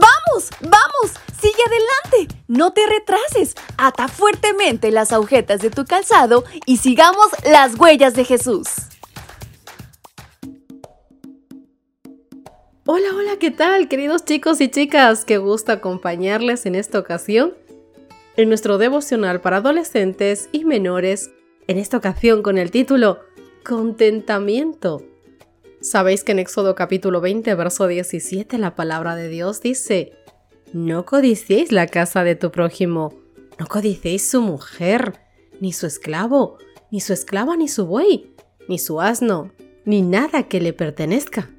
¡Vamos! ¡Vamos! ¡Sigue adelante! No te retrases. Ata fuertemente las agujetas de tu calzado y sigamos las huellas de Jesús. Hola, hola, ¿qué tal, queridos chicos y chicas? Qué gusto acompañarles en esta ocasión en nuestro devocional para adolescentes y menores, en esta ocasión con el título Contentamiento. Sabéis que en Éxodo capítulo 20, verso 17, la palabra de Dios dice, No codiciéis la casa de tu prójimo, no codiciéis su mujer, ni su esclavo, ni su esclava, ni su buey, ni su asno, ni nada que le pertenezca.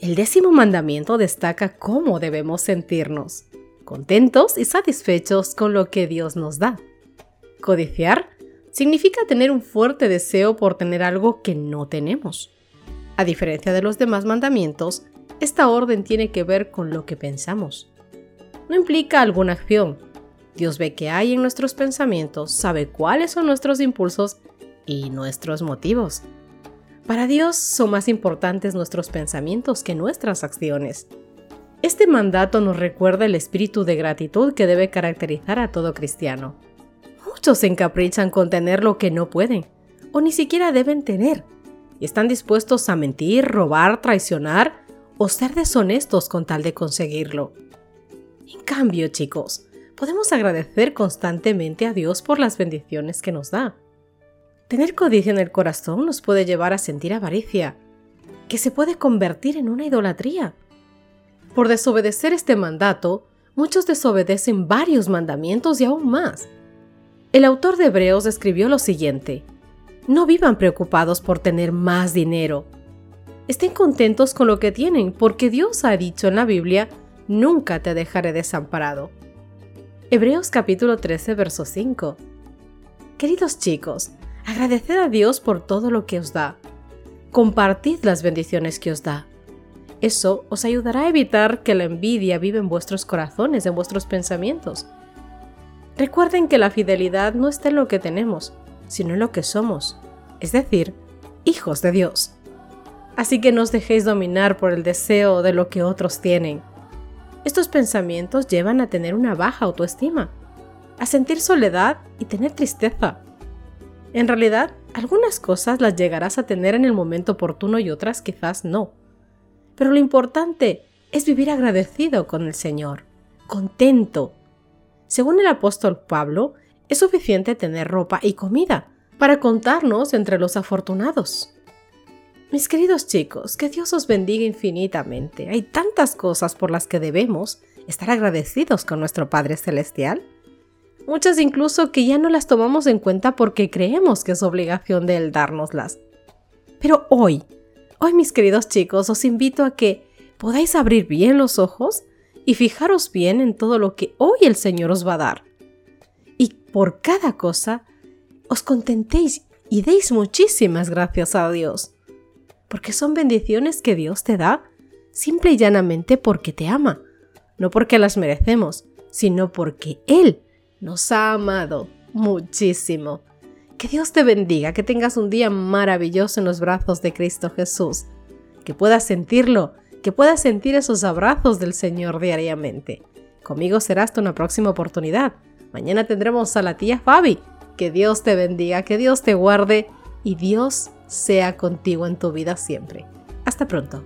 El décimo mandamiento destaca cómo debemos sentirnos, contentos y satisfechos con lo que Dios nos da. Codiciar significa tener un fuerte deseo por tener algo que no tenemos. A diferencia de los demás mandamientos, esta orden tiene que ver con lo que pensamos. No implica alguna acción. Dios ve qué hay en nuestros pensamientos, sabe cuáles son nuestros impulsos y nuestros motivos. Para Dios son más importantes nuestros pensamientos que nuestras acciones. Este mandato nos recuerda el espíritu de gratitud que debe caracterizar a todo cristiano. Muchos se encaprichan con tener lo que no pueden, o ni siquiera deben tener, y están dispuestos a mentir, robar, traicionar o ser deshonestos con tal de conseguirlo. En cambio, chicos, podemos agradecer constantemente a Dios por las bendiciones que nos da. Tener codicia en el corazón nos puede llevar a sentir avaricia, que se puede convertir en una idolatría. Por desobedecer este mandato, muchos desobedecen varios mandamientos y aún más. El autor de Hebreos escribió lo siguiente, no vivan preocupados por tener más dinero. Estén contentos con lo que tienen, porque Dios ha dicho en la Biblia, nunca te dejaré desamparado. Hebreos capítulo 13, verso 5. Queridos chicos, agradeced a Dios por todo lo que os da. Compartid las bendiciones que os da. Eso os ayudará a evitar que la envidia viva en vuestros corazones, en vuestros pensamientos. Recuerden que la fidelidad no está en lo que tenemos, sino en lo que somos, es decir, hijos de Dios. Así que no os dejéis dominar por el deseo de lo que otros tienen. Estos pensamientos llevan a tener una baja autoestima, a sentir soledad y tener tristeza. En realidad, algunas cosas las llegarás a tener en el momento oportuno y otras quizás no. Pero lo importante es vivir agradecido con el Señor, contento. Según el apóstol Pablo, es suficiente tener ropa y comida para contarnos entre los afortunados. Mis queridos chicos, que Dios os bendiga infinitamente. Hay tantas cosas por las que debemos estar agradecidos con nuestro Padre Celestial. Muchas incluso que ya no las tomamos en cuenta porque creemos que es obligación de Él dárnoslas. Pero hoy, hoy mis queridos chicos, os invito a que podáis abrir bien los ojos y fijaros bien en todo lo que hoy el Señor os va a dar y por cada cosa os contentéis y deis muchísimas gracias a Dios, porque son bendiciones que Dios te da simple y llanamente porque te ama, no porque las merecemos, sino porque Él nos ha amado muchísimo. Que Dios te bendiga, que tengas un día maravilloso en los brazos de Cristo Jesús, que puedas sentirlo, que puedas sentir esos abrazos del Señor diariamente. Conmigo será hasta una próxima oportunidad. Mañana tendremos a la tía Fabi. Que Dios te bendiga, que Dios te guarde y Dios sea contigo en tu vida siempre. Hasta pronto.